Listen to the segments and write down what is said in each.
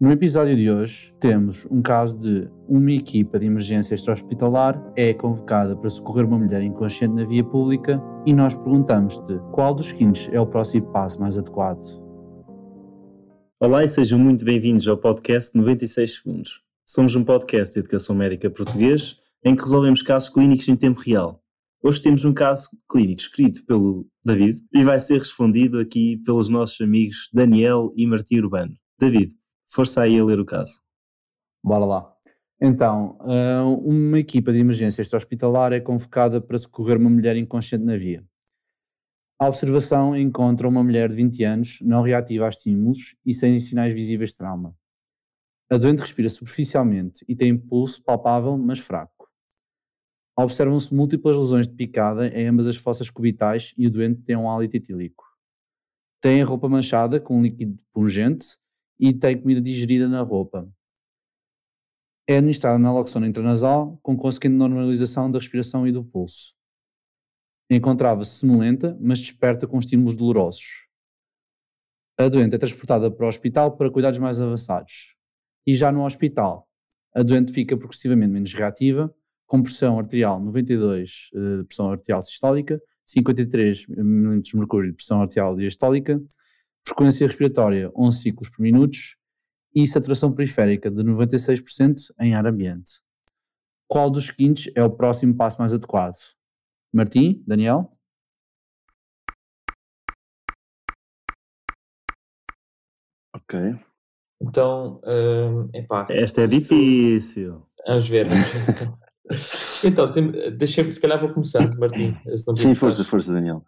No episódio de hoje, temos um caso de uma equipa de emergência extra-hospitalar é convocada para socorrer uma mulher inconsciente na via pública e nós perguntamos-te qual dos seguintes é o próximo passo mais adequado. Olá e sejam muito bem-vindos ao podcast 96 Segundos. Somos um podcast de educação médica português em que resolvemos casos clínicos em tempo real. Hoje temos um caso clínico escrito pelo David e vai ser respondido aqui pelos nossos amigos Daniel e Martim Urbano. David, força aí a ler o caso. Bora lá. Então, eh, uma equipa de emergência extra-hospitalar é convocada para socorrer uma mulher inconsciente na via. A observação encontra uma mulher de 20 anos, não reativa a estímulos e sem sinais visíveis de trauma. A doente respira superficialmente e tem pulso palpável, mas fraco. Observam-se múltiplas lesões de picada em ambas as fossas cubitais e o doente tem um hálito etílico. Tem a roupa manchada com líquido pungente e tem comida digerida na roupa. É administrada naloxona intranasal, com consequente normalização da respiração e do pulso. Encontrava-se sonolenta, mas desperta com estímulos dolorosos. A doente é transportada para o hospital para cuidados mais avançados. E já no hospital, a doente fica progressivamente menos reativa, com pressão arterial 92 de eh, pressão arterial sistólica, 53 mm de mercúrio de pressão arterial diastólica, frequência respiratória 11 ciclos por minuto e saturação periférica de 96% em ar ambiente. Qual dos seguintes é o próximo passo mais adequado? Martim, Daniel? Ok. Então, uh, epá, Esta é difícil. Vamos ver. Então, então deixa-me, se calhar vou começar, Martim. Sim, força, força, Daniel.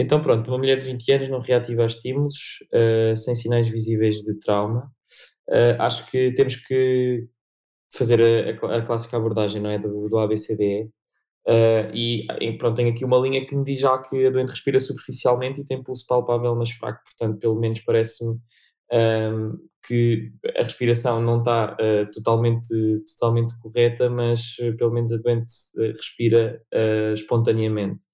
Então, pronto, uma mulher de 20 anos não reativa a estímulos, uh, sem sinais visíveis de trauma. Uh, acho que temos que fazer a, a, clássica abordagem, não é? Do, do ABCDE. Uh, e, pronto, tenho aqui uma linha que me diz já que a doente respira superficialmente e tem pulso palpável, mas fraco. Portanto, pelo menos parece-me um, que a respiração não está uh, totalmente, totalmente correta, mas uh, pelo menos a doente respira espontaneamente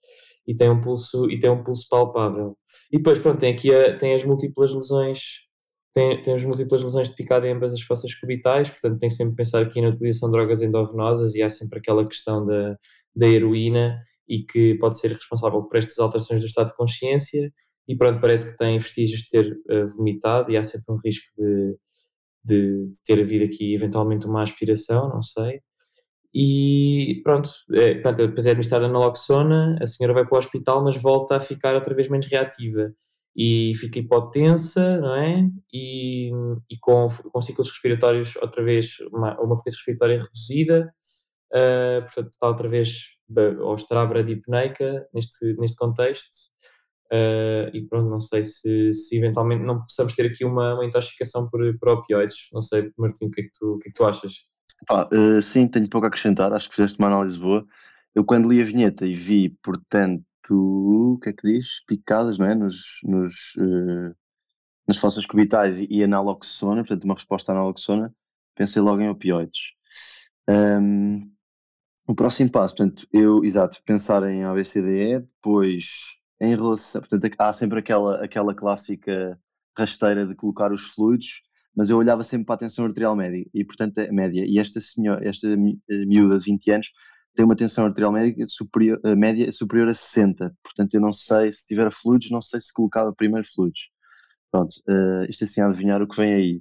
e tem um pulso e tem um pulso palpável. E depois, pronto, tem aqui a, tem as múltiplas lesões, tem, tem as múltiplas lesões de picada em ambas as fossas cubitais, portanto tem sempre pensar aqui na utilização de drogas endovenosas e há sempre aquela questão da, da heroína e que pode ser responsável por estas alterações do estado de consciência e pronto, parece que tem vestígios de ter uh, vomitado e há sempre um risco de, de, de ter havido aqui eventualmente uma aspiração, não sei e pronto, é, pronto, depois é administrada naloxona, a senhora vai para o hospital, mas volta a ficar outra vez menos reativa e fica hipotensa, não é? E, e com, com ciclos respiratórios outra vez, uma, uma frequência respiratória reduzida, uh, portanto está outra vez ou estará bradipneica neste, neste contexto. Uh, e pronto, não sei se, se eventualmente não possamos ter aqui uma, uma intoxicação por, por opioides. Não sei, Martim, o que é que tu, o que é que tu achas? Pá, uh, sim, tenho pouco a acrescentar, acho que fizeste uma análise boa. Eu quando li a vinheta e vi, portanto, o que é que diz? Picadas, não é? Nos, nos, uh, nas fossas cubitais e, a naloxona, portanto, uma resposta à naloxona, pensei logo em opioides. Um, o próximo passo, portanto, eu, exato, pensar em ABCDE, depois em relação, portanto, há sempre aquela, aquela clássica rasteira de colocar os fluidos, mas eu olhava sempre para a tensão arterial média e, portanto, a média. E esta senhora, esta eh, miúda de 20 anos tem uma tensão arterial média superior, a média superior a 60. Portanto, eu não sei se tiver fluidos, não sei se colocava primeiro fluidos. Pronto, uh, isto assim a adivinhar o que vem aí.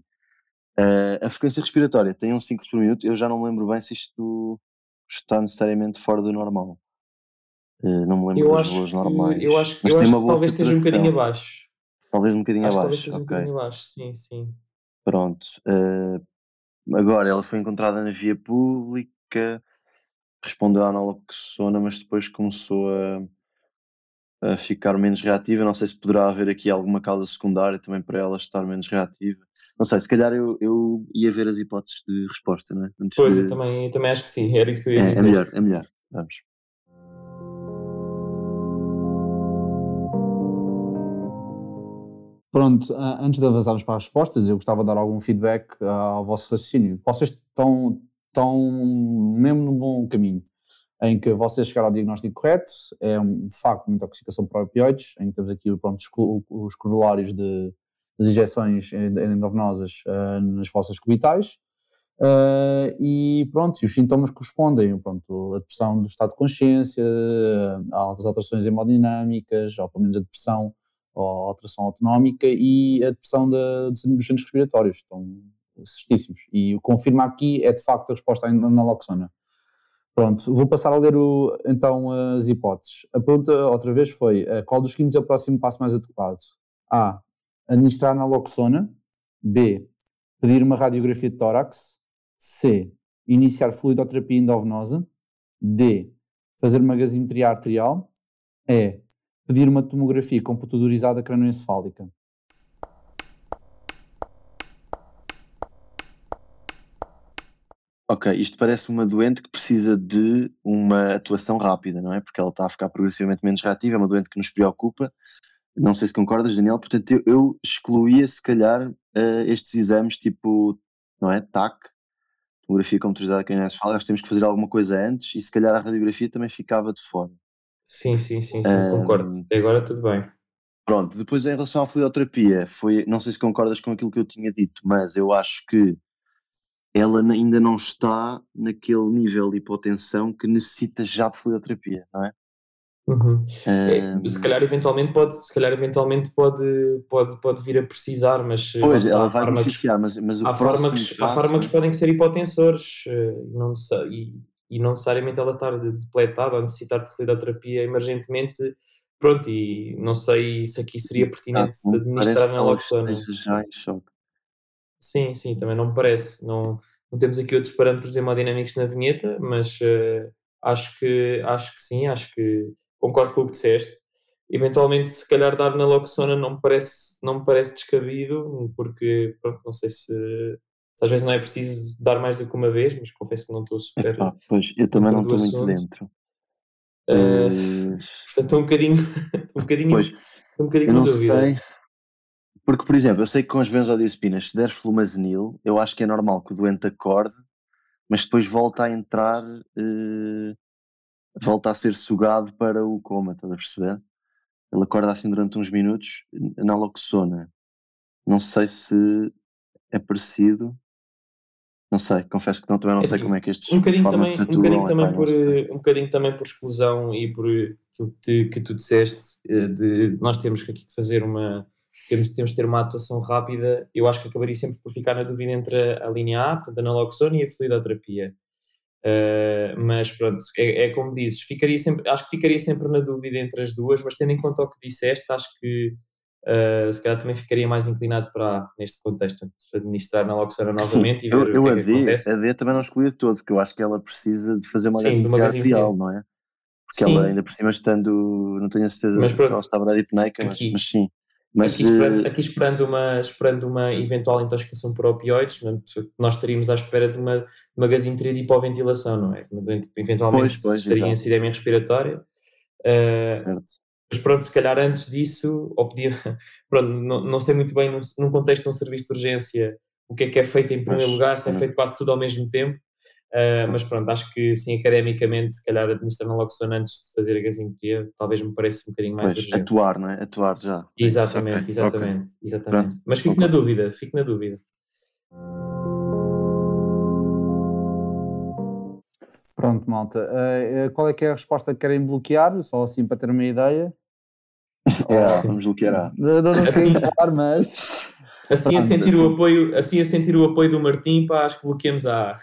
Uh, a frequência respiratória tem um 5 por minuto. Eu já não me lembro bem se isto está necessariamente fora do normal. Uh, não me lembro eu dos valores normais. Eu acho, eu acho que talvez esteja um bocadinho abaixo. Talvez um bocadinho acho abaixo. Talvez esteja okay. um bocadinho abaixo, sim, sim. Pronto. Uh, agora, ela foi encontrada na via pública, respondeu à naloxona, mas depois começou a, a ficar menos reativa. Não sei se poderá haver aqui alguma causa secundária também para ela estar menos reativa. Não sei, se calhar eu, eu ia ver as hipóteses de resposta, não é? Antes pois, de... eu, também, eu também acho que sim, era isso que eu ia é, dizer. É melhor, é melhor. Vamos. Pronto, antes de avançarmos para as respostas, eu gostava de dar algum feedback ao vosso raciocínio. Vocês estão, estão mesmo no bom caminho, em que vocês chegaram ao diagnóstico correto, é de facto uma intoxicação por opioides, em que temos aqui pronto, os corolários de das injeções endovenosas nas fossas cubitais. Uh, e pronto, e os sintomas correspondem, pronto, a depressão do estado de consciência, altas alterações hemodinâmicas, ou pelo menos a depressão ou alteração autonómica e a depressão da, dos centros respiratórios, estão certíssimos. E o que confirma aqui é de facto a resposta à naloxona. Pronto, vou passar a ler o, então as hipóteses. A pergunta outra vez foi, uh, qual dos seguintes é o próximo passo mais adequado? A. Administrar naloxona. B. Pedir uma radiografia de tórax. C. Iniciar fluidoterapia endovenosa. D. Fazer uma gasometria arterial. E. Pedir uma tomografia computadorizada cranoencefálica. Ok, isto parece uma doente que precisa de uma atuação rápida, não é? Porque ela está a ficar progressivamente menos reativa, é uma doente que nos preocupa. Não sei se concordas, Daniel. Portanto, eu, eu excluía, se calhar, uh, estes exames tipo, não é? TAC, tomografia computadorizada craniana nós temos que fazer alguma coisa antes e se calhar a radiografia também ficava de fora. Sim, sim, sim, sim um, concordo. Até agora tudo bem. Pronto, depois em relação à fluidoterapia, foi, não sei se concordas com aquilo que eu tinha dito, mas eu acho que ela ainda não está naquele nível de hipotensão que necessita já de fluidoterapia, não é? Uhum. Um, se calhar eventualmente pode, se calhar eventualmente pode, pode, pode vir a precisar, mas eh, pois, ela vai beneficiar, mas, mas há, fármacos, passo... há fármacos que podem ser hipotensores eh, não, e, e não necessariamente ela estar depletada ou necessitar de fluidoterapia emergentemente, pronto, e não sei se aqui seria pertinente ah, administrar naloxona. Já em choque. Sim, sim, também não me parece. Não, não temos aqui outros parâmetros hemodinâmicos na vinheta, mas uh, acho, que, acho que sim, acho que concordo com o que disseste. Eventualmente, se calhar dar naloxona não me parece, não me parece descabido, porque pronto, não sei se, se, às vezes não é preciso dar mais do que uma vez, mas confesso que não estou super. Epá, pois, eu também não estou muito dentro. Uh, uh... Portanto, estou um bocadinho, um bocadinho, pois, um bocadinho eu não dúvida. sei porque, por exemplo, eu sei que com as benzodiazepinas, se deres flumazenil, eu acho que é normal que o doente acorde, mas depois volta a entrar, eh, volta a ser sugado para o coma, estás a perceber? Ele acorda assim durante uns minutos, naloxona. Não sei se é parecido. Não sei, confesso que não, também não é sei assim, como é que estes um bocadinho também, um bocadinho também por um bocadinho também por exclusão e por aquilo que, que tu disseste eh, de nós temos que aqui fazer uma temos, temos de ter uma atuação rápida, eu acho que acabaria sempre por ficar na dúvida entre a linha A, portanto a naloxona e a fluidoterapia. Uh, mas pronto, é, é, como dizes, ficaria sempre, acho que ficaria sempre na dúvida entre as duas, mas tendo em conta o que disseste, acho que uh, se calhar também ficaria mais inclinado para A, neste contexto, administrar naloxona novamente Sim, e ver eu, o que, eu é que acontece. A D também não excluí de todo, porque eu acho que ela precisa de fazer uma gasometria arterial, não é? Porque sim. ela ainda por cima estando, não tenho a certeza mas, se ela estava na hipneica, mas, mas sim. Mas, aqui, esperando, eh, aqui esperando, uma, esperando uma eventual intoxicação por opioides, nós estaríamos à espera de uma, uma gasinteria de hipoventilação, não é? Eventualmente pois, pois, estaria em sidemia respiratória. Uh, mas pronto, se calhar antes disso, ou podia, pronto, não, não sei muito bem num, num contexto de um serviço de urgência o que é que é feito em primeiro lugar, se é feito quase tudo ao mesmo tempo, Uh, mas pronto, acho que sim, academicamente, se calhar administrar naloxona antes de fazer a gasinteria, talvez me pareça um bocadinho mais pois, Atuar, não é? Atuar já. Exatamente, okay. exatamente, okay. exatamente. Pronto. Mas fico okay. na dúvida, fico na dúvida. Pronto, malta. Uh, qual é que é a resposta que querem bloquear? Só assim para ter uma ideia. É, vamos bloquear a. Não, não, sei mas Assim a, sentir assim. O apoio, assim a sentir o apoio do Martim, pá, acho que bloqueemos a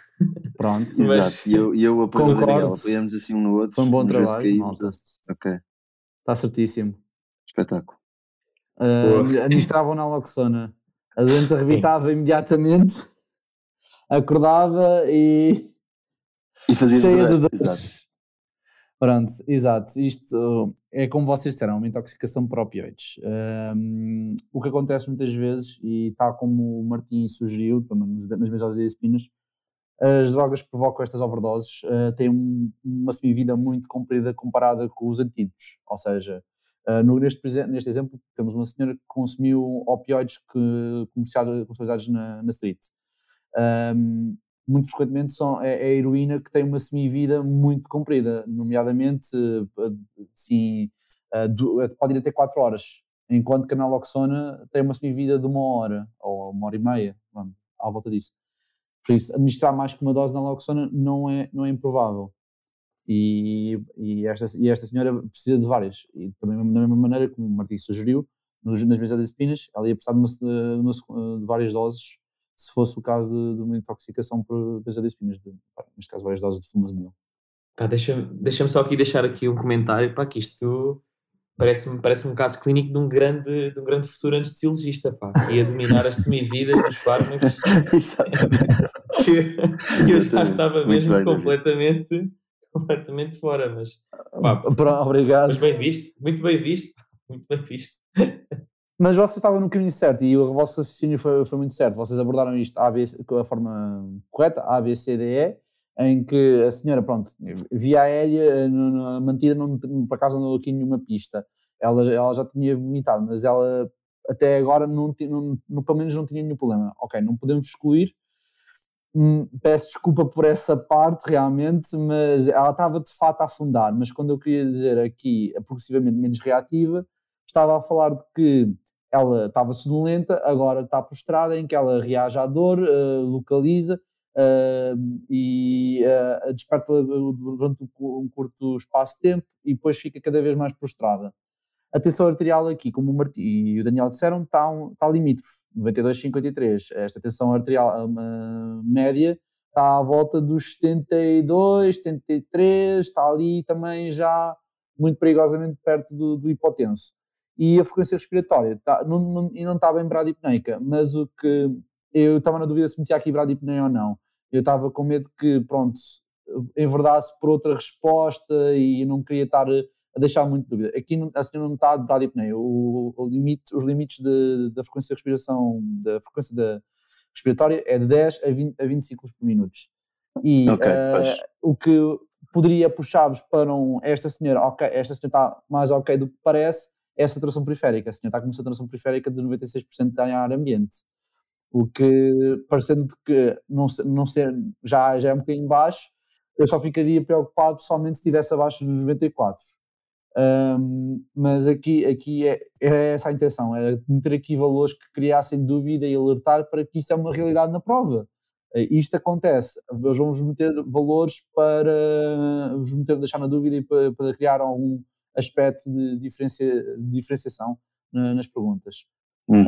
Pronto, Mas, exato. E eu, eu apoio o Daniel, apoiamos assim um no outro. Foi um bom trabalho. Ok. Está certíssimo. Espetáculo. Uh, administravam na Loxona. A doente arrebitava imediatamente, acordava e. E fazia cheia de. Exato. Pronto, exato. Isto é como vocês disseram, uma intoxicação por opioides. Um, o que acontece muitas vezes, e está como o Martim sugeriu, também nas benzodiazepinas, as drogas que provocam estas overdoses uh, têm um, uma semivida muito comprida comparada com os antídotos. Ou seja, uh, no, neste, neste exemplo, temos uma senhora que consumiu opioides que, comercializados na, na street. Um, muito frequentemente são, é, é, a heroína que tem uma semivida muito comprida, nomeadamente sim, pode ir até 4 horas enquanto que a naloxona tem uma semivida de uma hora ou uma hora e meia, pronto, à volta disso. Por isso, administrar mais que uma dose de naloxona não é, não é improvável. E, e, esta, e esta senhora precisa de várias. E também da mesma maneira como o Martim sugeriu, nas benzodiazepinas, ela ia precisar de, uma, de, uma, de, várias doses se fosse o caso de, de uma intoxicação por benzodiazepinas, de, neste caso várias doses de fumazenil. Deixa-me deixa só aqui deixar aqui um comentário, para que isto parece-me parece um caso clínico de um grande, de um grande futuro anestesiologista, pá, que ia dominar as semividas dos fármacos. que, que eu já estava mesmo bem, completamente, completamente fora, mas pá, obrigado. Mas bem visto, muito bem visto, muito bem visto. Mas vocês estavam no caminho certo e o vosso raciocínio foi, foi muito certo. Vocês abordaram isto a, B, a forma correta, A, B, C, D, E, em que a senhora, pronto, via aérea, eh, mantida, não, por acaso não deu aqui nenhuma pista. Ela, ela já tinha vomitado, mas ela até agora, não, não, pelo menos, não tinha nenhum problema. Ok, não podemos excluir. Hum, peço desculpa por essa parte, realmente, mas ela estava de fato a afundar. Mas quando eu queria dizer aqui, progressivamente menos reativa, estava a falar de que ela estava sonolenta, agora está prostrada, em que ela reage à dor, uh, localiza uh, e uh, desperta durante um curto espaço de tempo e depois fica cada vez mais prostrada. A tensão arterial aqui, como o Martim e o Daniel disseram, está, um, está limítrofe, 92,53. Esta tensão arterial média está à volta dos 72, 73, está ali também já muito perigosamente perto do, do hipotenso. E a frequência respiratória está, não, não, e não está bem bradipneica, mas o que eu estava na dúvida se metia aqui bradipneia ou não. Eu estava com medo que, pronto, enverdasse por outra resposta e não queria estar a deixar muito dúvida. Aqui a senhora não está de bradipneia. O, o limite, os limites de, da frequência de respiração, da frequência da respiratória é de 10 a 20, a 20 ciclos por minuto. E okay, uh, o que poderia puxar-vos para um, esta senhora, ok, esta senhora está mais ok do que parece, é a saturação periférica. A senhora está com uma saturação periférica de 96% de ar ambiente. O que, parecendo que não, não ser, já, já é um bocadinho baixo, eu só ficaria preocupado somente se estivesse abaixo dos 94. Um, mas aqui, aqui é, é, essa a intenção, era meter aqui valores que criassem dúvida e alertar para que isto é uma realidade na prova. Uh, isto acontece, nós vamos meter valores para vos meter, deixar na dúvida e para, para criar algum aspecto de, diferencia, de diferenciação nas perguntas. Uhum,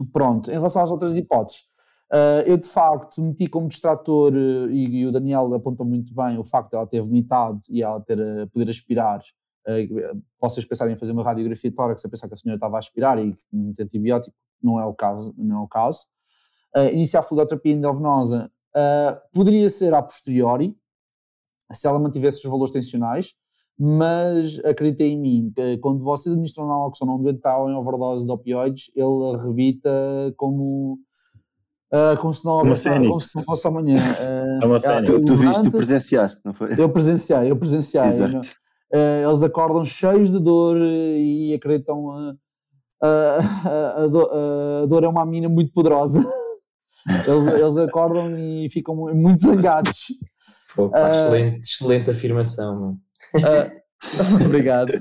um, pronto, em relação às outras hipóteses, Uh, eu de facto meti como distrator, uh, e, e, o Daniel apontou muito bem o facto de ela ter vomitado e ela ter, uh, poder aspirar. vocês pensarem em fazer uma radiografia tórax a pensar que a senhora estava a aspirar e um antibiótico, não é o caso. Não é o caso. iniciar a fluidoterapia endovenosa poderia ser a posteriori, se ela mantivesse os valores tensionais, mas acreditem em mim, quando vocês administram naloxona onde está em overdose de opioides, ele arrebita como Uh, como, se não houvesse, como se não fosse amanhã. Uh, é uma uh, tu, tu viste, tu presenciaste, não foi? Eu presenciei, eu presenciei. Exato. Uh, eles acordam cheios de dor e acreditam a, a, a, dor, a dor é uma mina muito poderosa. eles, eles acordam e ficam muito zangados. Pô, pá, excelente, excelente afirmação, mano. obrigado.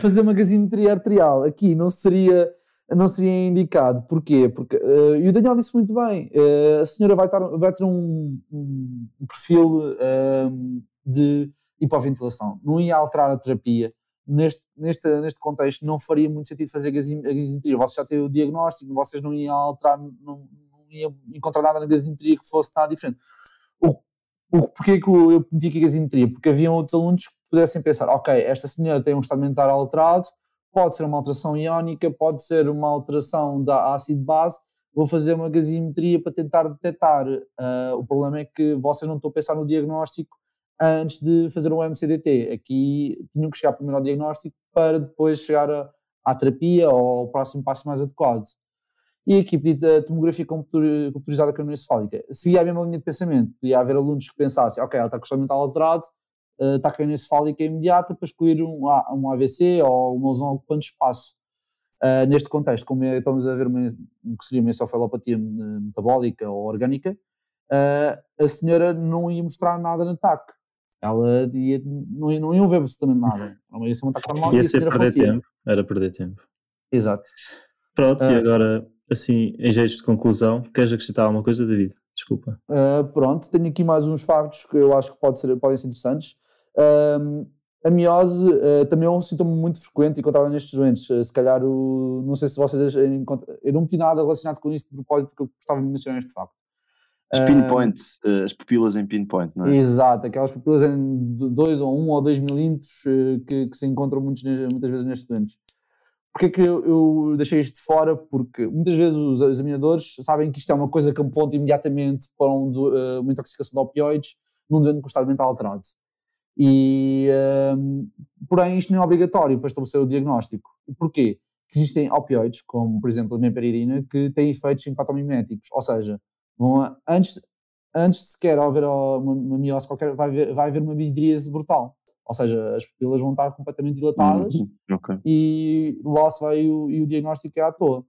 fazer uma gazimetria arterial aqui não seria não seria indicado. Porquê? Porque, uh, e o Daniel disse muito bem, uh, a senhora vai, estar, vai ter um, um perfil uh, de hipoventilação, não ia alterar a terapia. Neste, neste, neste contexto, não faria muito sentido fazer a gasinteria. Vocês já têm o diagnóstico, vocês não iam alterar, não, não iam encontrar nada na gasinteria que fosse nada diferente. O, o, porquê que eu meti aqui a gasinteria? Porque haviam outros alunos pudessem pensar, ok, esta senhora tem um estado mental alterado, pode ser uma alteração iónica, pode ser uma alteração da ácido base. Vou fazer uma gasimetria para tentar detectar. Uh, o problema é que vocês não estão a pensar no diagnóstico antes de fazer um MCDT. Aqui tinham que chegar primeiro ao diagnóstico para depois chegar a, à terapia ou ao próximo passo mais adequado. E aqui pedi a tomografia computurizada cranioencefálica. Seguia a mesma linha de pensamento. Podia haver alunos que pensassem, ok, ela está com o mental alterado, uh, taquinencefálica imediata para escolher um, um AVC ou uma lesão ocupante espaço. Uh, neste contexto, como é, estamos a ver uma, que seria uma encefalopatia metabólica ou orgânica, uh, a senhora não ia mostrar nada no TAC. Ela ia, não, não ia ver absolutamente nada. Não ia ser um ataque normal. Ia ser perder tempo. Era perder tempo. Exato. Pronto, e Ah. agora, assim, em jeito de conclusão, queres acrescentar alguma coisa, David? Desculpa. Uh, pronto, tenho aqui mais uns factos que eu acho que pode ser, podem ser interessantes. Um, a miose uh, também é um sintoma muito frequente encontrado nestes doentes. Uh, se calhar, o, não sei se vocês encontram, eu não meti nada relacionado com isso de propósito, porque eu gostava de mencionar este facto. As pinpoint, uh, as pupilas em pinpoint, não é? Exato, aquelas pupilas em 2 ou 1 um, ou 2 milímetros que, que, se encontram muitos, muitas vezes nestes doentes. Porquê é que eu, eu, deixei isto de fora? Porque muitas vezes os examinadores sabem que isto é uma coisa que aponta imediatamente para um, uma intoxicação de opioides num doente com estado mental alterado. E, uh, porém, isto não é obrigatório para estabelecer o diagnóstico. Porquê? Porque existem opioides, como por exemplo a meperidina, que têm efeitos simpatomiméticos, ou seja, vão, antes, antes de sequer haver uma, uma miose qualquer, vai haver, vai haver uma midríase brutal. Ou seja, as pupilas vão estar completamente dilatadas uhum, okay. e lá se vai o, e o diagnóstico é à toa.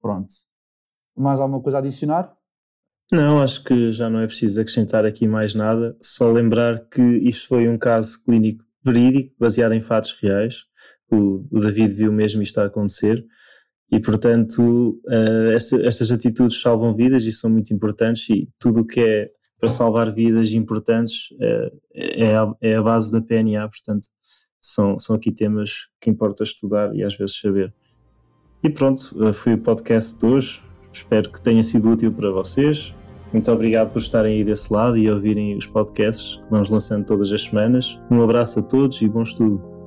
Pronto. Mais alguma coisa a adicionar? Não, acho que já não é preciso acrescentar aqui mais nada. Só lembrar que isto foi um caso clínico verídico, baseado em fatos reais. O, o David viu mesmo isto a acontecer. E, portanto, uh, esta, estas atitudes salvam vidas e são muito importantes. E tudo o que é para salvar vidas importantes é, é, a, é a base da PNA, portanto, são, são aqui temas que importa estudar e às vezes saber. E pronto, foi o podcast de hoje. Espero que tenha sido útil para vocês. Muito obrigado por estarem aí desse lado e ouvirem os podcasts que vamos lançando todas as semanas. Um abraço a todos e bom estudo.